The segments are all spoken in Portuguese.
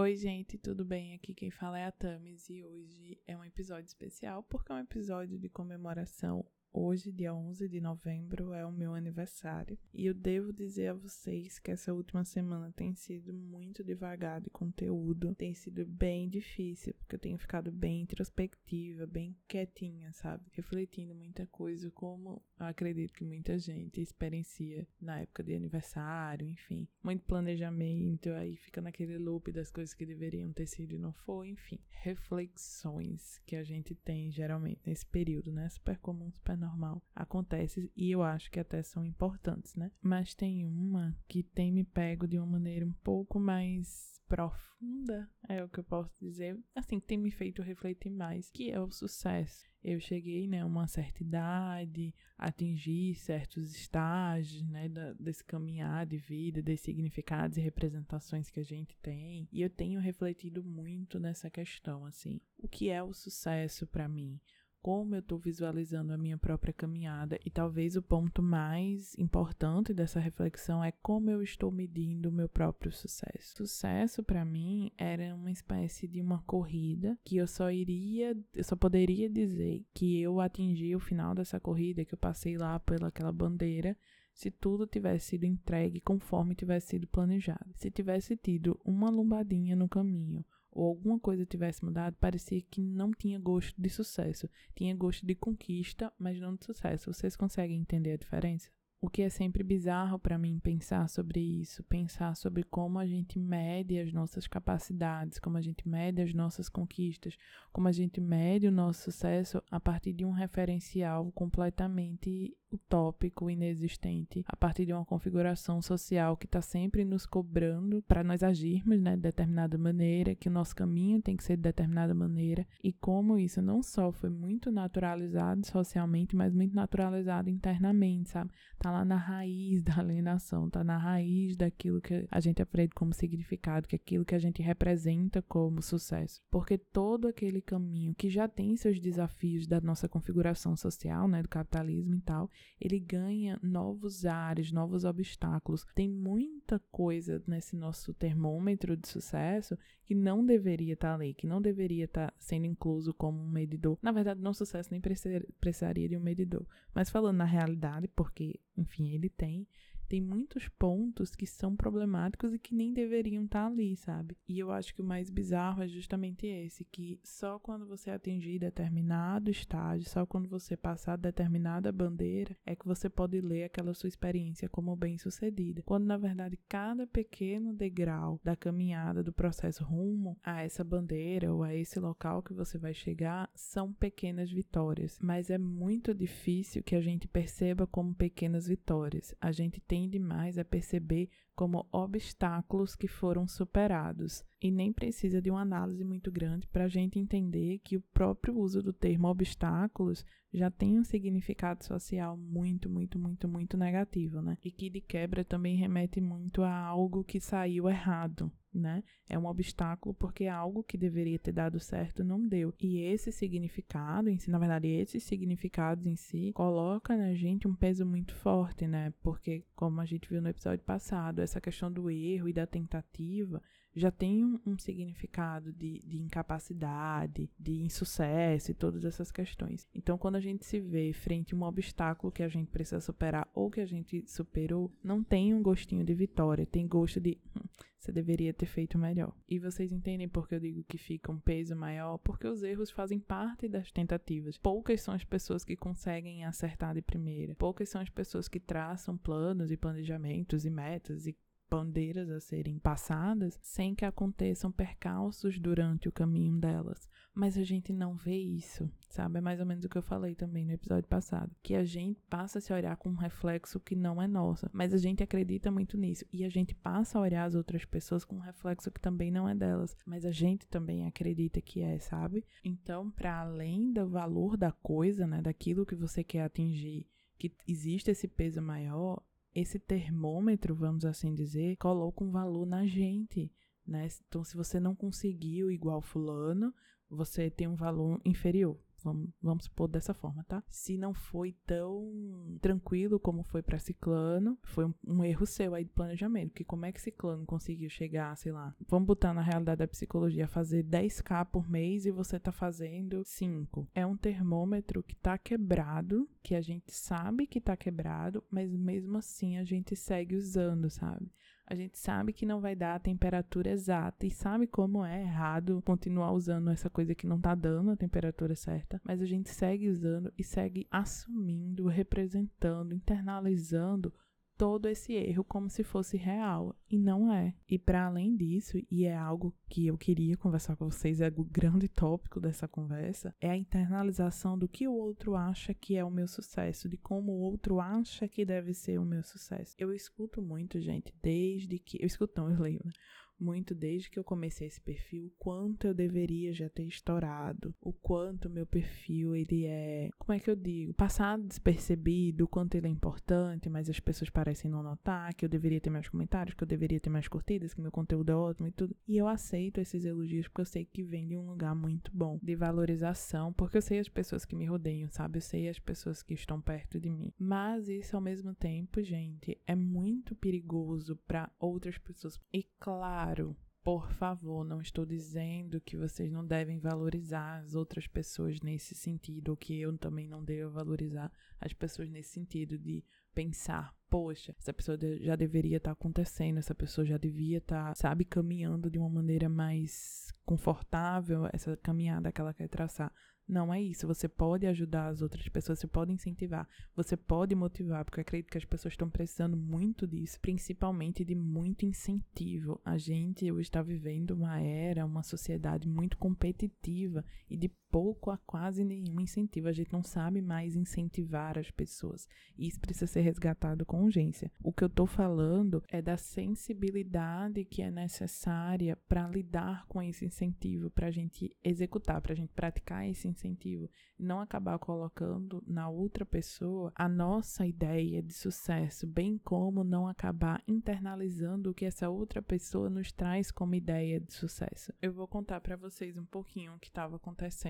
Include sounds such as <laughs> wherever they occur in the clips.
Oi, gente, tudo bem? Aqui quem fala é a Tamis e hoje é um episódio especial porque é um episódio de comemoração Hoje, dia 11 de novembro, é o meu aniversário e eu devo dizer a vocês que essa última semana tem sido muito devagar de conteúdo, tem sido bem difícil, porque eu tenho ficado bem introspectiva, bem quietinha, sabe? Refletindo muita coisa, como acredito que muita gente experiencia na época de aniversário, enfim. Muito planejamento, aí fica naquele loop das coisas que deveriam ter sido e não foi, enfim. Reflexões que a gente tem geralmente nesse período, né? Super comum, super normal acontece e eu acho que até são importantes, né? Mas tem uma que tem me pego de uma maneira um pouco mais profunda, é o que eu posso dizer, assim, que tem me feito refletir mais, que é o sucesso. Eu cheguei, né, uma certa idade, atingi certos estágios, né, da, desse caminhar de vida, desses significados e representações que a gente tem, e eu tenho refletido muito nessa questão, assim, o que é o sucesso para mim? Como eu estou visualizando a minha própria caminhada e talvez o ponto mais importante dessa reflexão é como eu estou medindo o meu próprio sucesso. Sucesso para mim era uma espécie de uma corrida que eu só iria, eu só poderia dizer que eu atingi o final dessa corrida, que eu passei lá pelaquela bandeira se tudo tivesse sido entregue conforme tivesse sido planejado. Se tivesse tido uma lombadinha no caminho ou alguma coisa tivesse mudado, parecia que não tinha gosto de sucesso. Tinha gosto de conquista, mas não de sucesso. Vocês conseguem entender a diferença? O que é sempre bizarro para mim pensar sobre isso, pensar sobre como a gente mede as nossas capacidades, como a gente mede as nossas conquistas, como a gente mede o nosso sucesso a partir de um referencial completamente utópico, inexistente, a partir de uma configuração social que está sempre nos cobrando para nós agirmos né, de determinada maneira, que o nosso caminho tem que ser de determinada maneira, e como isso não só foi muito naturalizado socialmente, mas muito naturalizado internamente, sabe? Tá lá na raiz da alienação, tá na raiz daquilo que a gente aprende como significado, que é aquilo que a gente representa como sucesso. Porque todo aquele caminho que já tem seus desafios da nossa configuração social, né, do capitalismo e tal, ele ganha novos ares, novos obstáculos. Tem muita coisa nesse nosso termômetro de sucesso que não deveria estar tá ali, que não deveria estar tá sendo incluso como um medidor. Na verdade, não sucesso nem precisaria de um medidor. Mas falando na realidade, porque, enfim, ele tem, tem muitos pontos que são problemáticos e que nem deveriam estar ali, sabe? E eu acho que o mais bizarro é justamente esse, que só quando você atingir determinado estágio, só quando você passar determinada bandeira, é que você pode ler aquela sua experiência como bem-sucedida. Quando na verdade cada pequeno degrau da caminhada do processo rumo a essa bandeira ou a esse local que você vai chegar são pequenas vitórias, mas é muito difícil que a gente perceba como pequenas vitórias. A gente tem tende mais a perceber como obstáculos que foram superados. E nem precisa de uma análise muito grande para a gente entender que o próprio uso do termo obstáculos já tem um significado social muito, muito, muito, muito negativo, né? E que de quebra também remete muito a algo que saiu errado, né? É um obstáculo porque algo que deveria ter dado certo não deu. E esse significado em si, na verdade, esses significados em si, coloca na gente um peso muito forte, né? Porque, como a gente viu no episódio passado, essa questão do erro e da tentativa já tem um, um significado de, de incapacidade, de insucesso e todas essas questões. Então, quando a gente se vê frente a um obstáculo que a gente precisa superar ou que a gente superou, não tem um gostinho de vitória, tem gosto de hum, você deveria ter feito melhor. E vocês entendem por que eu digo que fica um peso maior? Porque os erros fazem parte das tentativas. Poucas são as pessoas que conseguem acertar de primeira. Poucas são as pessoas que traçam planos e planejamentos e metas e bandeiras a serem passadas sem que aconteçam percalços durante o caminho delas. Mas a gente não vê isso, sabe? É mais ou menos o que eu falei também no episódio passado, que a gente passa a se olhar com um reflexo que não é nosso, mas a gente acredita muito nisso e a gente passa a olhar as outras pessoas com um reflexo que também não é delas, mas a gente também acredita que é, sabe? Então, para além do valor da coisa, né, daquilo que você quer atingir, que existe esse peso maior, esse termômetro, vamos assim dizer, coloca um valor na gente, né? Então, se você não conseguiu igual fulano, você tem um valor inferior, Vamos, vamos supor dessa forma, tá? Se não foi tão tranquilo como foi para Ciclano, foi um, um, erro seu aí de planejamento. Que como é que Ciclano conseguiu chegar, sei lá, vamos botar na realidade da psicologia, fazer 10k por mês e você tá fazendo 5. É um termômetro que tá quebrado, que a gente sabe que tá quebrado, mas mesmo assim a gente segue usando, sabe? A gente sabe que não vai dar a temperatura exata e sabe como é errado continuar usando essa coisa que não tá dando a temperatura certa, mas a gente segue usando e segue assumindo, representando, internalizando todo esse erro como se fosse real e não é. E para além disso, e é algo que eu queria conversar com vocês, é o grande tópico dessa conversa, é a internalização do que o outro acha que é o meu sucesso, de como o outro acha que deve ser o meu sucesso. Eu escuto muito, gente, desde que eu escuto, não, eu leio, né? Muito desde que eu comecei esse perfil, o quanto eu deveria já ter estourado, o quanto meu perfil ele é, como é que eu digo, passado despercebido, o quanto ele é importante, mas as pessoas parecem não notar que eu deveria ter mais comentários, que eu deveria ter mais curtidas, que meu conteúdo é ótimo e tudo. E eu aceito esses elogios porque eu sei que vem de um lugar muito bom, de valorização, porque eu sei as pessoas que me rodeiam, sabe? Eu sei as pessoas que estão perto de mim. Mas isso ao mesmo tempo, gente, é muito perigoso para outras pessoas. E claro, Claro, por favor, não estou dizendo que vocês não devem valorizar as outras pessoas nesse sentido, ou que eu também não devo valorizar as pessoas nesse sentido de pensar, poxa, essa pessoa já deveria estar acontecendo, essa pessoa já devia estar, sabe, caminhando de uma maneira mais confortável, essa caminhada que ela quer traçar. Não é isso. Você pode ajudar as outras pessoas, você pode incentivar, você pode motivar, porque eu acredito que as pessoas estão precisando muito disso, principalmente de muito incentivo. A gente está vivendo uma era, uma sociedade muito competitiva e de pouco a quase nenhum incentivo. A gente não sabe mais incentivar as pessoas. E isso precisa ser resgatado com urgência. O que eu estou falando é da sensibilidade que é necessária para lidar com esse incentivo, para a gente executar, para a gente praticar esse incentivo, não acabar colocando na outra pessoa a nossa ideia de sucesso, bem como não acabar internalizando o que essa outra pessoa nos traz como ideia de sucesso. Eu vou contar para vocês um pouquinho o que estava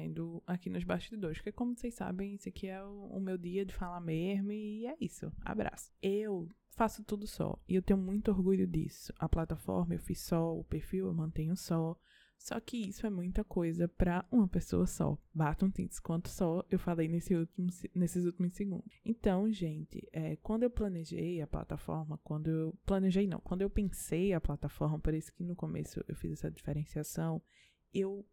acontecendo aqui nos bastidores, porque como vocês sabem, esse aqui é o, o meu dia de falar mesmo e é isso. Abraço. Eu faço tudo só e eu tenho muito orgulho disso. A plataforma eu fiz só, o perfil eu mantenho só. Só que isso é muita coisa para uma pessoa só. Bata um tintes quanto só eu falei nesse último, nesses últimos segundos. Então, gente, é, quando eu planejei a plataforma, quando eu planejei não, quando eu pensei a plataforma, por isso que no começo eu fiz essa diferenciação, eu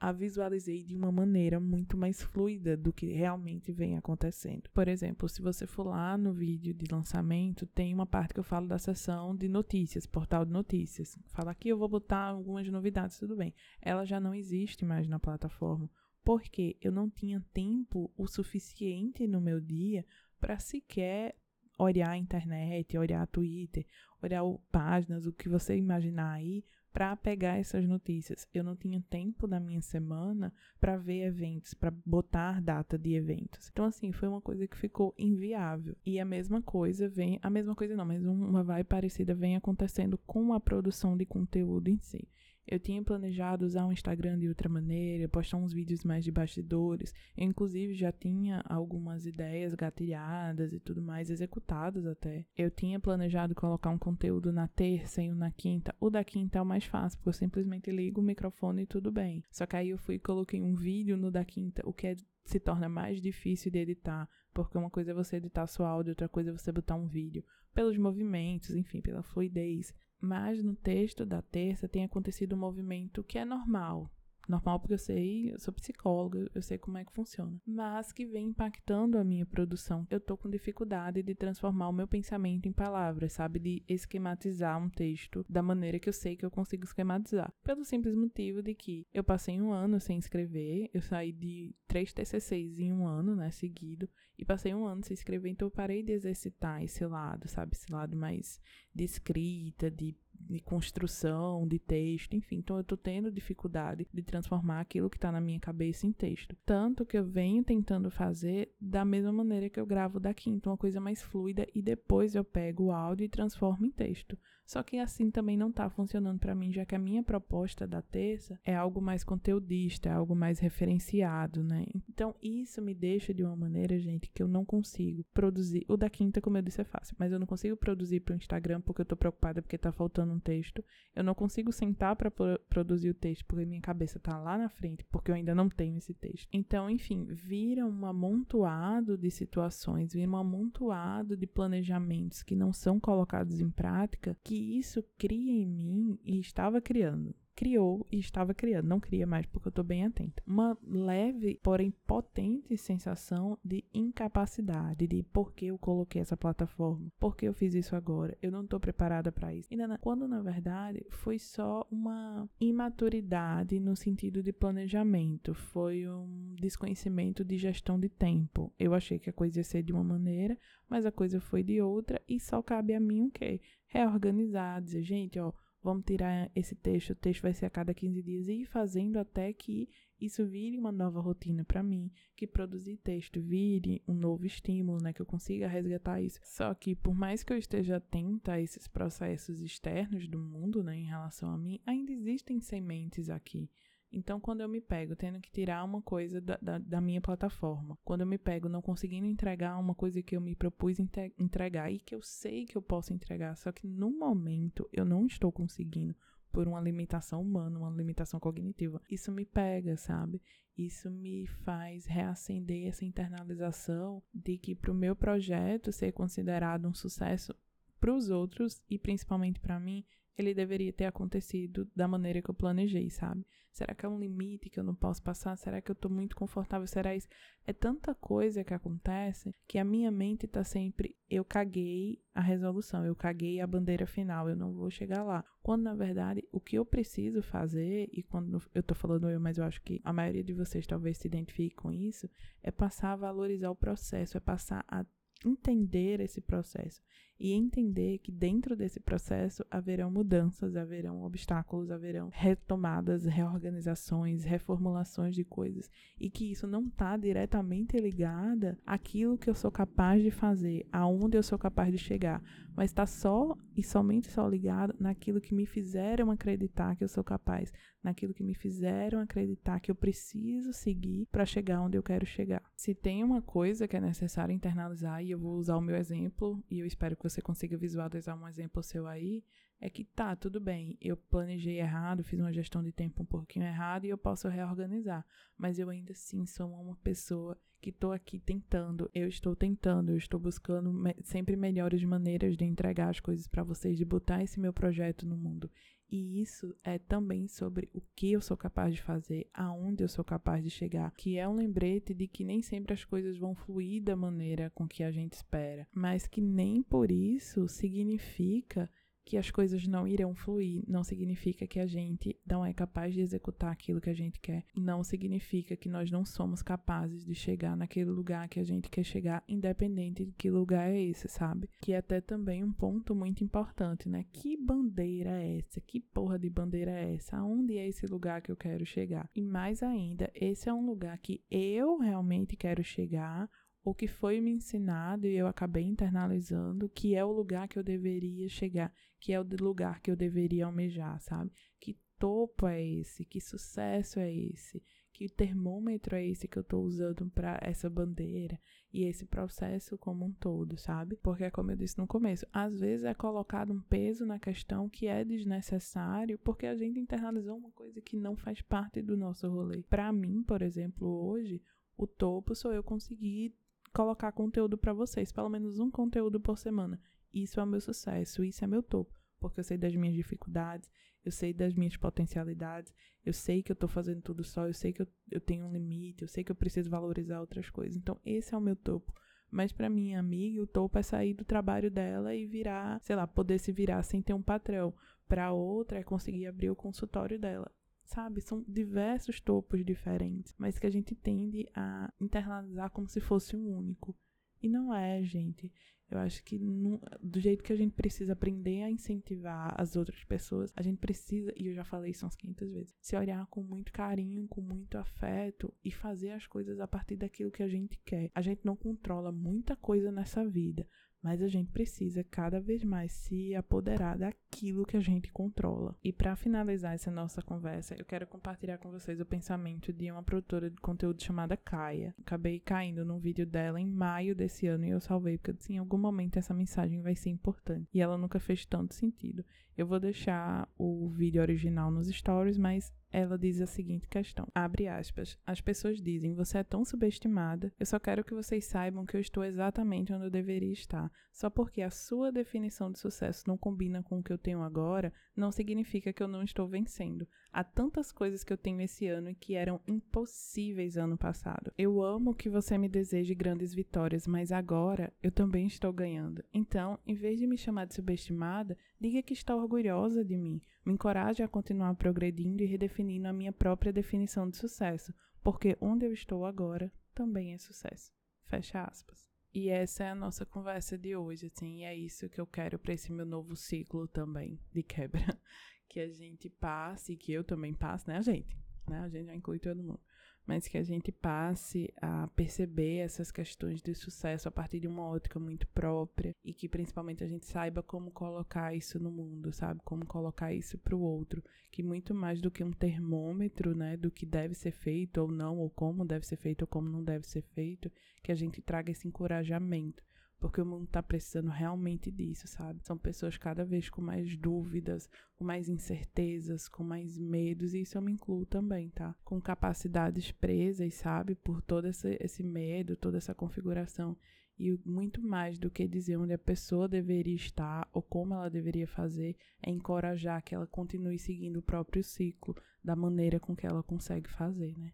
a visualizei de uma maneira muito mais fluida do que realmente vem acontecendo. Por exemplo, se você for lá no vídeo de lançamento, tem uma parte que eu falo da seção de notícias, portal de notícias. Fala aqui, eu vou botar algumas novidades, tudo bem. Ela já não existe mais na plataforma, porque eu não tinha tempo o suficiente no meu dia para sequer olhar a internet, olhar a Twitter, olhar páginas, o que você imaginar aí, para pegar essas notícias. Eu não tinha tempo na minha semana para ver eventos, para botar data de eventos. Então assim, foi uma coisa que ficou inviável. E a mesma coisa vem, a mesma coisa não, mas uma vai parecida vem acontecendo com a produção de conteúdo em si. Eu tinha planejado usar o Instagram de outra maneira, postar uns vídeos mais de bastidores. Eu, inclusive, já tinha algumas ideias gatilhadas e tudo mais, executadas até. Eu tinha planejado colocar um conteúdo na terça e um na quinta. O da quinta é o mais fácil, porque eu simplesmente ligo o microfone e tudo bem. Só que aí eu fui e coloquei um vídeo no da quinta, o que é se torna mais difícil de editar, porque uma coisa é você editar seu áudio, outra coisa é você botar um vídeo, pelos movimentos, enfim, pela fluidez. Mas no texto da terça tem acontecido um movimento que é normal, normal porque eu sei, eu sou psicóloga, eu sei como é que funciona, mas que vem impactando a minha produção. Eu tô com dificuldade de transformar o meu pensamento em palavras, sabe, de esquematizar um texto da maneira que eu sei que eu consigo esquematizar, pelo simples motivo de que eu passei um ano sem escrever, eu saí de três TCCs em um ano, né, seguido, e passei um ano sem escrever, então eu parei de exercitar esse lado, sabe, esse lado mais de escrita, de de construção, de texto, enfim. Então eu tô tendo dificuldade de transformar aquilo que tá na minha cabeça em texto. Tanto que eu venho tentando fazer da mesma maneira que eu gravo daqui, então uma coisa mais fluida e depois eu pego o áudio e transformo em texto. Só que assim também não tá funcionando para mim, já que a minha proposta da terça é algo mais conteudista, é algo mais referenciado, né? Então isso me deixa de uma maneira, gente, que eu não consigo produzir. O da quinta, como eu disse, é fácil, mas eu não consigo produzir para o Instagram porque eu tô preocupada porque tá faltando um texto. Eu não consigo sentar para produzir o texto porque minha cabeça tá lá na frente, porque eu ainda não tenho esse texto. Então, enfim, vira um amontoado de situações, vira um amontoado de planejamentos que não são colocados em prática, que isso cria em mim e estava criando criou e estava criando, não cria mais porque eu estou bem atenta. Uma leve, porém potente sensação de incapacidade, de por que eu coloquei essa plataforma, por que eu fiz isso agora, eu não estou preparada para isso. E na, quando na verdade foi só uma imaturidade no sentido de planejamento, foi um desconhecimento de gestão de tempo. Eu achei que a coisa ia ser de uma maneira, mas a coisa foi de outra e só cabe a mim o quê? Reorganizar, dizer, gente, ó, vamos tirar esse texto, o texto vai ser a cada 15 dias e ir fazendo até que isso vire uma nova rotina para mim, que produzir texto vire um novo estímulo, né, que eu consiga resgatar isso. Só que por mais que eu esteja atenta a esses processos externos do mundo, né, em relação a mim, ainda existem sementes aqui. Então, quando eu me pego tendo que tirar uma coisa da, da, da, minha plataforma, quando eu me pego não conseguindo entregar uma coisa que eu me propus entregar e que eu sei que eu posso entregar, só que no momento eu não estou conseguindo por uma limitação humana, uma limitação cognitiva, isso me pega, sabe? Isso me faz reacender essa internalização de que para o meu projeto ser considerado um sucesso para os outros e principalmente para mim, ele deveria ter acontecido da maneira que eu planejei, sabe? Será que é um limite que eu não posso passar? Será que eu tô muito confortável? Será isso? É tanta coisa que acontece que a minha mente tá sempre eu caguei a resolução, eu caguei a bandeira final, eu não vou chegar lá. Quando na verdade o que eu preciso fazer e quando eu tô falando eu, mas eu acho que a maioria de vocês talvez se identifique com isso, é passar a valorizar o processo, é passar a entender esse processo e entender que dentro desse processo haverão mudanças, haverão obstáculos, haverão retomadas, reorganizações, reformulações de coisas e que isso não está diretamente ligada àquilo que eu sou capaz de fazer, aonde eu sou capaz de chegar, mas está só e somente só ligado naquilo que me fizeram acreditar que eu sou capaz, naquilo que me fizeram acreditar que eu preciso seguir para chegar onde eu quero chegar. Se tem uma coisa que é necessário internalizar, e eu vou usar o meu exemplo, e eu espero que você consiga visualizar um exemplo seu aí, é que tá, tudo bem, eu planejei errado, fiz uma gestão de tempo um pouquinho errado e eu posso reorganizar, mas eu ainda assim sou uma pessoa que estou aqui tentando, eu estou tentando, eu estou buscando sempre melhores maneiras de entregar as coisas para vocês, de botar esse meu projeto no mundo. E isso é também sobre o que eu sou capaz de fazer, aonde eu sou capaz de chegar, que é um lembrete de que nem sempre as coisas vão fluir da maneira com que a gente espera, mas que nem por isso significa que as coisas não irão fluir não significa que a gente não é capaz de executar aquilo que a gente quer. Não significa que nós não somos capazes de chegar naquele lugar que a gente quer chegar, independente de que lugar é esse, sabe? Que é até também um ponto muito importante, né? Que bandeira é essa? Que porra de bandeira é essa? Aonde é esse lugar que eu quero chegar? E mais ainda, esse é um lugar que eu realmente quero chegar o que foi me ensinado e eu acabei internalizando que é o lugar que eu deveria chegar, que é o lugar que eu deveria almejar, sabe? Que topo é esse, que sucesso é esse, que termômetro é esse que eu estou usando para essa bandeira e esse processo como um todo, sabe? Porque, como eu disse no começo, às vezes é colocado um peso na questão que é desnecessário porque a gente internalizou uma coisa que não faz parte do nosso rolê. Para mim, por exemplo, hoje, o topo sou eu conseguir colocar conteúdo para vocês, pelo menos um conteúdo por semana. Isso é o meu sucesso, isso é meu topo, porque eu sei das minhas dificuldades, eu sei das minhas potencialidades, eu sei que eu tô fazendo tudo só, eu sei que eu, eu tenho um limite, eu sei que eu preciso valorizar outras coisas. Então, esse é o meu topo. Mas para minha amiga, o topo é sair do trabalho dela e virar, sei lá, poder se virar sem ter um patrão. Para outra é conseguir abrir o consultório dela sabe? São diversos topos diferentes, mas que a gente tende a internalizar como se fosse um único. E não é, gente. Eu acho que no, do jeito que a gente precisa aprender a incentivar as outras pessoas, a gente precisa, e eu já falei isso umas 500 vezes, se olhar com muito carinho, com muito afeto e fazer as coisas a partir daquilo que a gente quer. A gente não controla muita coisa nessa vida, mas a gente precisa cada vez mais se apoderar aquilo que a gente controla. E para finalizar essa nossa conversa, eu quero compartilhar com vocês o pensamento de uma produtora de conteúdo chamada Kaia. Acabei caindo num vídeo dela em maio desse ano e eu salvei porque eu disse, em algum momento essa mensagem vai ser importante. E ela nunca fez tanto sentido. Eu vou deixar o vídeo original nos stories, mas ela diz a seguinte questão: abre aspas. As pessoas dizem: você é tão subestimada. Eu só quero que vocês saibam que eu estou exatamente onde eu deveria estar. Só porque a sua definição de sucesso não combina com o que eu tenho agora, não significa que eu não estou vencendo. Há tantas coisas que eu tenho esse ano e que eram impossíveis ano passado. Eu amo que você me deseje grandes vitórias, mas agora eu também estou ganhando. Então, em vez de me chamar de subestimada, diga que está orgulhosa de mim. Me encoraje a continuar progredindo e redefinindo a minha própria definição de sucesso, porque onde eu estou agora também é sucesso. Fecha aspas. E essa é a nossa conversa de hoje, assim, e é isso que eu quero para esse meu novo ciclo também de quebra, <laughs> que a gente passe, que eu também passe, né, a gente, né, a gente já inclui todo mundo, mas que a gente passe a perceber essas questões de sucesso a partir de uma ótica muito própria e que principalmente a gente saiba como colocar isso no mundo, sabe? Como colocar isso para o outro, que muito mais do que um termômetro, né, do que deve ser feito ou não, ou como deve ser feito ou como não deve ser feito, que a gente traga esse encorajamento porque o mundo está precisando realmente disso, sabe? São pessoas cada vez com mais dúvidas, com mais incertezas, com mais medos, e isso eu me incluo também, tá? Com capacidades presas, sabe? Por todo esse, esse medo, toda essa configuração. E muito mais do que dizer onde a pessoa deveria estar ou como ela deveria fazer, é encorajar que ela continue seguindo o próprio ciclo da maneira com que ela consegue fazer, né?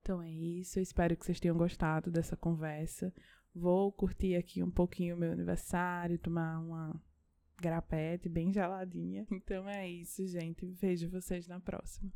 Então é isso, eu espero que vocês tenham gostado dessa conversa. Vou curtir aqui um pouquinho o meu aniversário, tomar uma grapete bem geladinha. Então é isso, gente. Vejo vocês na próxima.